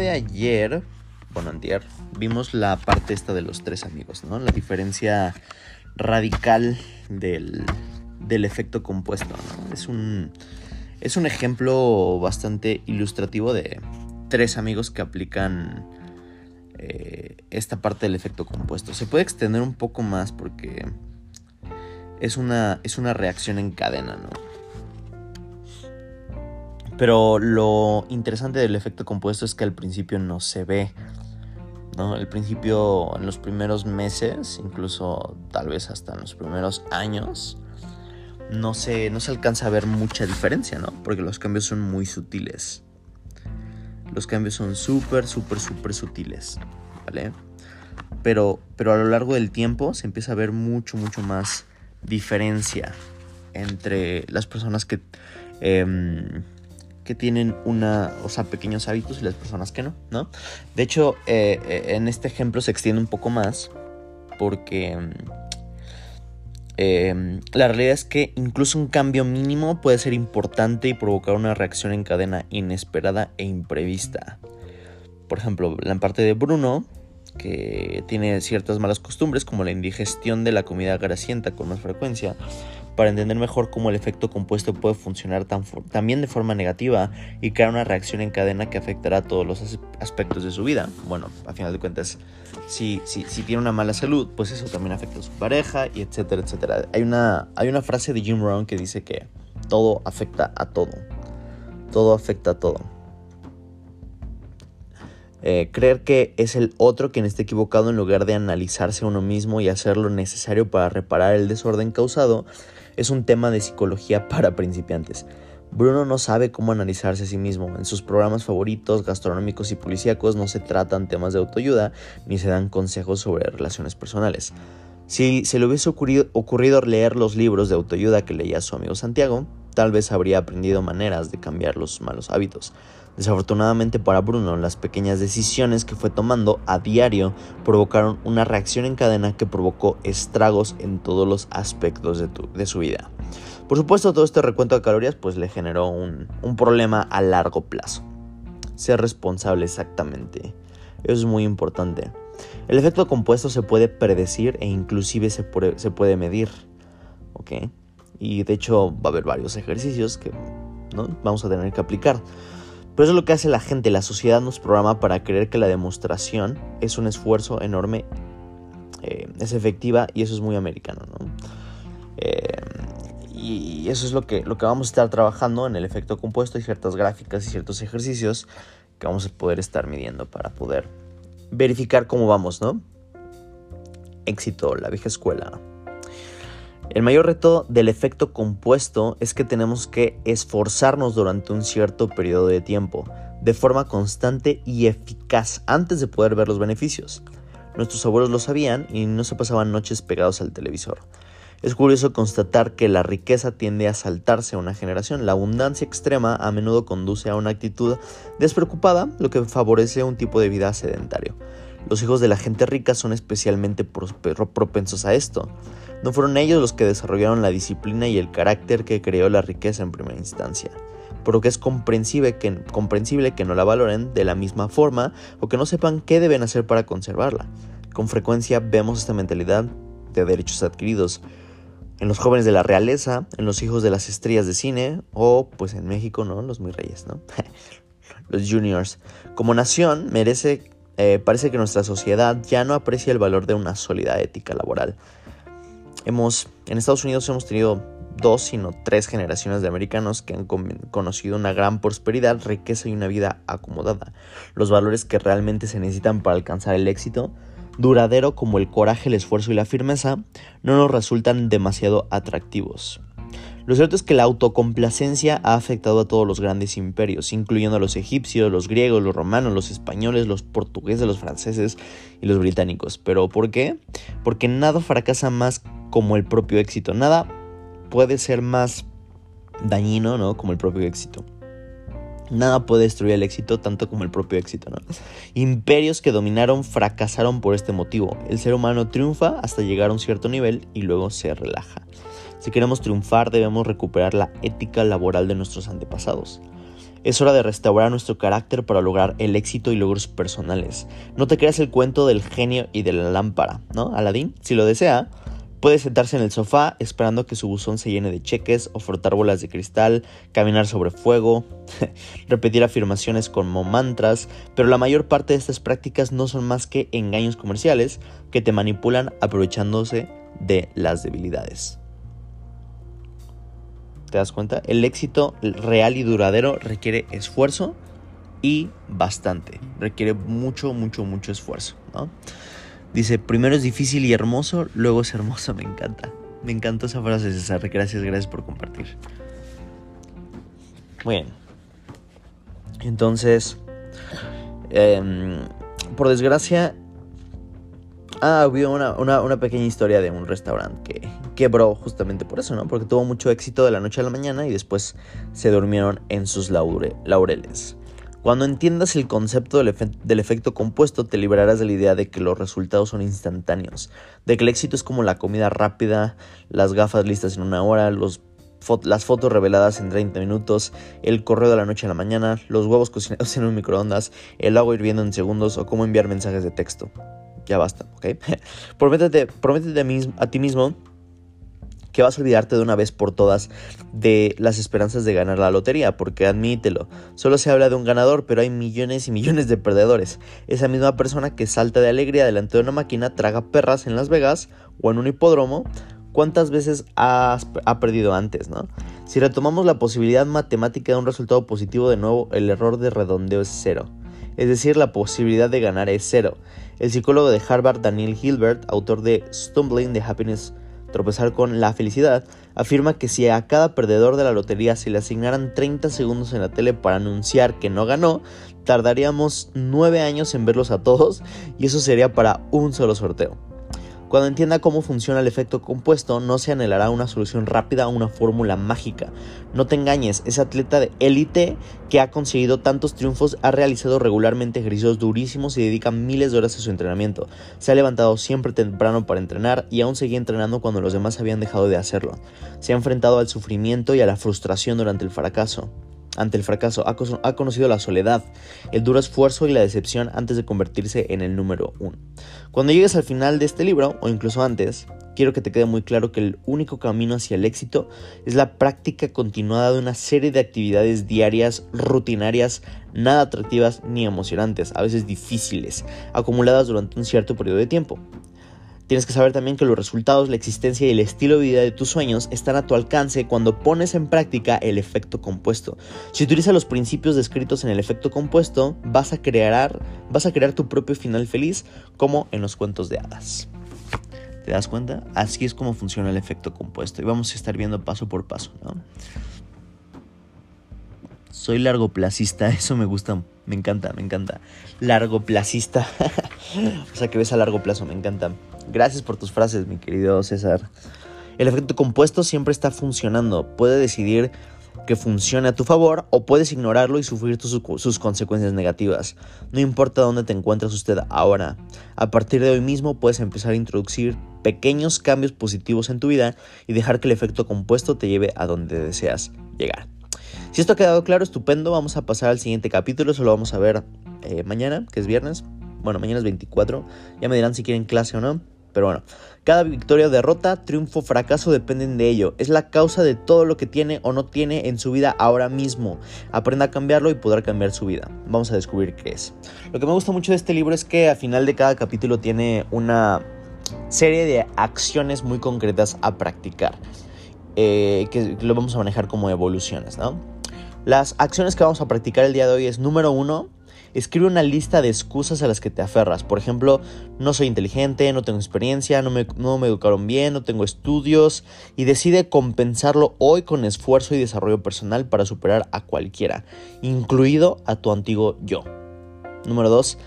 de ayer, bueno, antier, vimos la parte esta de los tres amigos, ¿no? La diferencia radical del, del efecto compuesto, ¿no? Es un, es un ejemplo bastante ilustrativo de tres amigos que aplican eh, esta parte del efecto compuesto. Se puede extender un poco más porque es una, es una reacción en cadena, ¿no? Pero lo interesante del efecto compuesto es que al principio no se ve. ¿no? Al principio, en los primeros meses, incluso tal vez hasta en los primeros años, no se, no se alcanza a ver mucha diferencia, ¿no? Porque los cambios son muy sutiles. Los cambios son súper, súper, súper sutiles, ¿vale? Pero, pero a lo largo del tiempo se empieza a ver mucho, mucho más diferencia entre las personas que... Em, que tienen una, o sea, pequeños hábitos y las personas que no, ¿no? De hecho, eh, eh, en este ejemplo se extiende un poco más porque eh, la realidad es que incluso un cambio mínimo puede ser importante y provocar una reacción en cadena inesperada e imprevista. Por ejemplo, la parte de Bruno, que tiene ciertas malas costumbres como la indigestión de la comida grasienta con más frecuencia, para entender mejor cómo el efecto compuesto puede funcionar también de forma negativa y crear una reacción en cadena que afectará a todos los aspectos de su vida. Bueno, a final de cuentas, si, tiene una mala salud, pues eso también afecta a su pareja y etcétera, etcétera. Hay una, hay una frase de Jim Rohn que dice que todo afecta a todo. Todo afecta a todo. Eh, creer que es el otro quien esté equivocado en lugar de analizarse a uno mismo y hacer lo necesario para reparar el desorden causado es un tema de psicología para principiantes. Bruno no sabe cómo analizarse a sí mismo. En sus programas favoritos, gastronómicos y policíacos, no se tratan temas de autoayuda ni se dan consejos sobre relaciones personales. Si se le hubiese ocurrido, leer los libros de autoayuda que leía su amigo Santiago, tal vez habría aprendido maneras de cambiar los malos hábitos. Desafortunadamente para Bruno, las pequeñas decisiones que fue tomando a diario provocaron una reacción en cadena que provocó estragos en todos los aspectos de, su vida. Por supuesto, todo este recuento de calorías pues le generó un, problema a largo plazo. Ser responsable exactamente. Eso es muy importante. El efecto compuesto se puede predecir e inclusive se puede, se puede medir. ¿Ok? Y de hecho va a haber varios ejercicios que ¿no? vamos a tener que aplicar. Pero eso es lo que hace la gente, la sociedad nos programa para creer que la demostración es un esfuerzo enorme, eh, es efectiva y eso es muy americano, ¿no? Eh, y eso es lo que, lo que vamos a estar trabajando en el efecto compuesto y ciertas gráficas y ciertos ejercicios que vamos a poder estar midiendo para poder verificar cómo vamos, ¿no? Éxito, la vieja escuela. El mayor reto del efecto compuesto es que tenemos que esforzarnos durante un cierto periodo de tiempo, de forma constante y eficaz, antes de poder ver los beneficios. Nuestros abuelos lo sabían y no se pasaban noches pegados al televisor. Es curioso constatar que la riqueza tiende a saltarse a una generación. La abundancia extrema a menudo conduce a una actitud despreocupada, lo que favorece un tipo de vida sedentario. Los hijos de la gente rica son especialmente propensos a esto. No fueron ellos los que desarrollaron la disciplina y el carácter que creó la riqueza en primera instancia, por lo que es comprensible que, comprensible que no la valoren de la misma forma o que no sepan qué deben hacer para conservarla. Con frecuencia vemos esta mentalidad de derechos adquiridos en los jóvenes de la realeza, en los hijos de las estrellas de cine o pues en México, ¿no? Los muy reyes, ¿no? los juniors. Como nación merece eh, parece que nuestra sociedad ya no aprecia el valor de una sólida ética laboral hemos, en Estados Unidos hemos tenido dos, sino tres generaciones de americanos que han conocido una gran prosperidad, riqueza y una vida acomodada. Los valores que realmente se necesitan para alcanzar el éxito, duradero como el coraje, el esfuerzo y la firmeza, no nos resultan demasiado atractivos. Lo cierto es que la autocomplacencia ha afectado a todos los grandes imperios, incluyendo a los egipcios, los griegos, los romanos, los españoles, los portugueses, los franceses y los británicos. ¿Pero por qué? Porque nada fracasa más como el propio éxito. Nada puede ser más dañino, ¿no? Como el propio éxito. Nada puede destruir el éxito tanto como el propio éxito. Imperios que dominaron fracasaron por este motivo. El ser humano triunfa hasta llegar a un cierto nivel y luego se relaja. Si queremos triunfar debemos recuperar la ética laboral de nuestros antepasados. Es hora de restaurar nuestro carácter para lograr el éxito y logros personales. No te creas el cuento del genio y de la lámpara, ¿no? Aladín, si lo desea, puede sentarse en el sofá esperando que su buzón se llene de cheques o frotar bolas de cristal, caminar sobre fuego, repetir afirmaciones como mantras, pero la mayor parte de estas prácticas no son más que engaños comerciales que te manipulan aprovechándose de las debilidades. ¿Te das cuenta? El éxito real y duradero requiere esfuerzo y bastante. Requiere mucho, mucho, mucho esfuerzo. Dice, primero es difícil y hermoso, luego es hermoso. Me encanta. Me encantó esa frase, César. Gracias, gracias por compartir. Muy bien. Entonces, em, por desgracia, Ah, hubo una, pequeña historia de un restaurante que quebró justamente por eso, ¿no? Porque tuvo mucho éxito de la noche a la mañana y después se durmieron en sus laureles. Cuando entiendas el concepto del, efecto compuesto, te librarás de la idea de que los resultados son instantáneos, de que el éxito es como la comida rápida, las gafas listas en una hora, los, las fotos reveladas en 30 minutos, el correo de la noche a la mañana, los huevos cocinados en un microondas, el agua hirviendo en segundos o cómo enviar mensajes de texto ya basta, ¿ok? prométete, prométete a, ti mismo que vas a olvidarte de una vez por todas de las esperanzas de ganar la lotería, porque admítelo, solo se habla de un ganador, pero hay millones y millones de perdedores. Esa misma persona que salta de alegría delante de una máquina traga perras en Las Vegas o en un hipódromo, ¿cuántas veces has, ha perdido antes, no? Si retomamos la posibilidad matemática de un resultado positivo, de nuevo el error de redondeo es cero es decir, la posibilidad de ganar es cero. El psicólogo de Harvard, Daniel Hilbert, autor de Stumbling the Happiness, tropezar con la felicidad, afirma que si a cada perdedor de la lotería se le asignaran 30 segundos en la tele para anunciar que no ganó, tardaríamos 9 años en verlos a todos y eso sería para un solo sorteo. Cuando entienda cómo funciona el efecto compuesto, no se anhelará una solución rápida o una fórmula mágica. No te engañes, ese atleta de élite que ha conseguido tantos triunfos ha realizado regularmente ejercicios durísimos y dedica miles de horas a su entrenamiento. Se ha levantado siempre temprano para entrenar y aún seguía entrenando cuando los demás habían dejado de hacerlo. Se ha enfrentado al sufrimiento y a la frustración durante el fracaso ante el fracaso, ha, conocido la soledad, el duro esfuerzo y la decepción antes de convertirse en el número uno. Cuando llegues al final de este libro, o incluso antes, quiero que te quede muy claro que el único camino hacia el éxito es la práctica continuada de una serie de actividades diarias, rutinarias, nada atractivas ni emocionantes, a veces difíciles, acumuladas durante un cierto periodo de tiempo. Tienes que saber también que los resultados, la existencia y el estilo de vida de tus sueños están a tu alcance cuando pones en práctica el efecto compuesto. Si utilizas los principios descritos en el efecto compuesto, vas a crear, vas a crear tu propio final feliz como en los cuentos de hadas. ¿Te das cuenta? Así es como funciona el efecto compuesto y vamos a estar viendo paso por paso, ¿no? Soy largoplacista, eso me gusta, me encanta, me encanta. Largoplacista. o sea que ves a largo plazo, me encanta. Gracias por tus frases, mi querido César. El efecto compuesto siempre está funcionando. Puede decidir que funcione a tu favor o puedes ignorarlo y sufrir sus consecuencias negativas. No importa dónde te encuentres usted ahora. A partir de hoy mismo puedes empezar a introducir pequeños cambios positivos en tu vida y dejar que el efecto compuesto te lleve a donde deseas llegar. Si esto ha quedado claro, estupendo. Vamos a pasar al siguiente capítulo. Eso lo vamos a ver eh, mañana, que es viernes. Bueno, mañana es 24. Ya me dirán si quieren clase o no. Pero bueno, cada victoria o derrota, triunfo o fracaso dependen de ello. Es la causa de todo lo que tiene o no tiene en su vida ahora mismo. Aprenda a cambiarlo y podrá cambiar su vida. Vamos a descubrir qué es. Lo que me gusta mucho de este libro es que al final de cada capítulo tiene una serie de acciones muy concretas a practicar. Eh, que lo vamos a manejar como evoluciones, ¿no? Las acciones que vamos a practicar el día de hoy es número uno, Escribe una lista de excusas a las que te aferras. Por ejemplo, no soy inteligente, no tengo experiencia, no me, educaron bien, no tengo estudios. Y decide compensarlo hoy con esfuerzo y desarrollo personal para superar a cualquiera, incluido a tu antiguo yo. Número 2.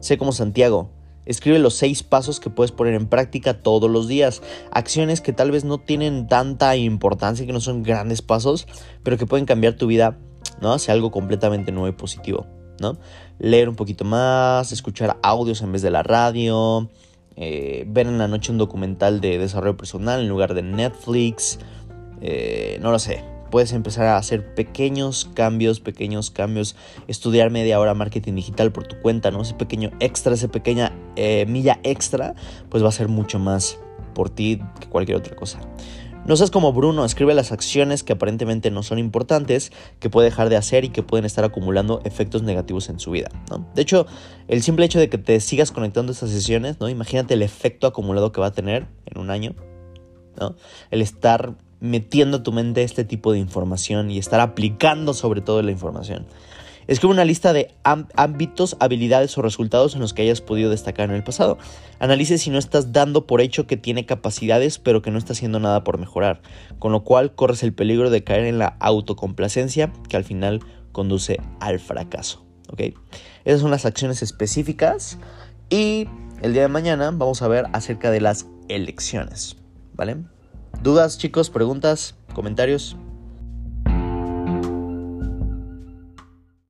Sé como Santiago. Escribe los seis pasos que puedes poner en práctica todos los días. Acciones que tal vez no tienen tanta importancia, que no son grandes pasos, pero que pueden cambiar tu vida ¿no? hacia algo completamente nuevo y positivo. ¿No? Leer un poquito más, escuchar audios en vez de la radio, eh, ver en la noche un documental de desarrollo personal en lugar de Netflix, eh, no lo sé. puedes empezar a hacer pequeños cambios, pequeños cambios, estudiar media hora marketing digital por tu cuenta, ¿no? Ese pequeño extra, esa pequeña eh, milla extra, pues va a ser mucho más por ti que cualquier otra cosa. No seas como Bruno, escribe las acciones que aparentemente no son importantes, que puede dejar de hacer y que pueden estar acumulando efectos negativos en su vida. De hecho, el simple hecho de que te sigas conectando a estas sesiones, ¿no? imagínate el efecto acumulado que va a tener en un año. ¿no? El estar metiendo a tu mente este tipo de información y estar aplicando sobre todo la información. Escribe una lista de ámbitos, habilidades o resultados en los que hayas podido destacar en el pasado. Analice si no estás dando por hecho que tiene capacidades pero que no está haciendo nada por mejorar, con lo cual corres el peligro de caer en la autocomplacencia que al final conduce al fracaso. Esas son las acciones específicas y el día de mañana vamos a ver acerca de las elecciones. ¿Vale? ¿Dudas, chicos? ¿Preguntas? ¿Comentarios?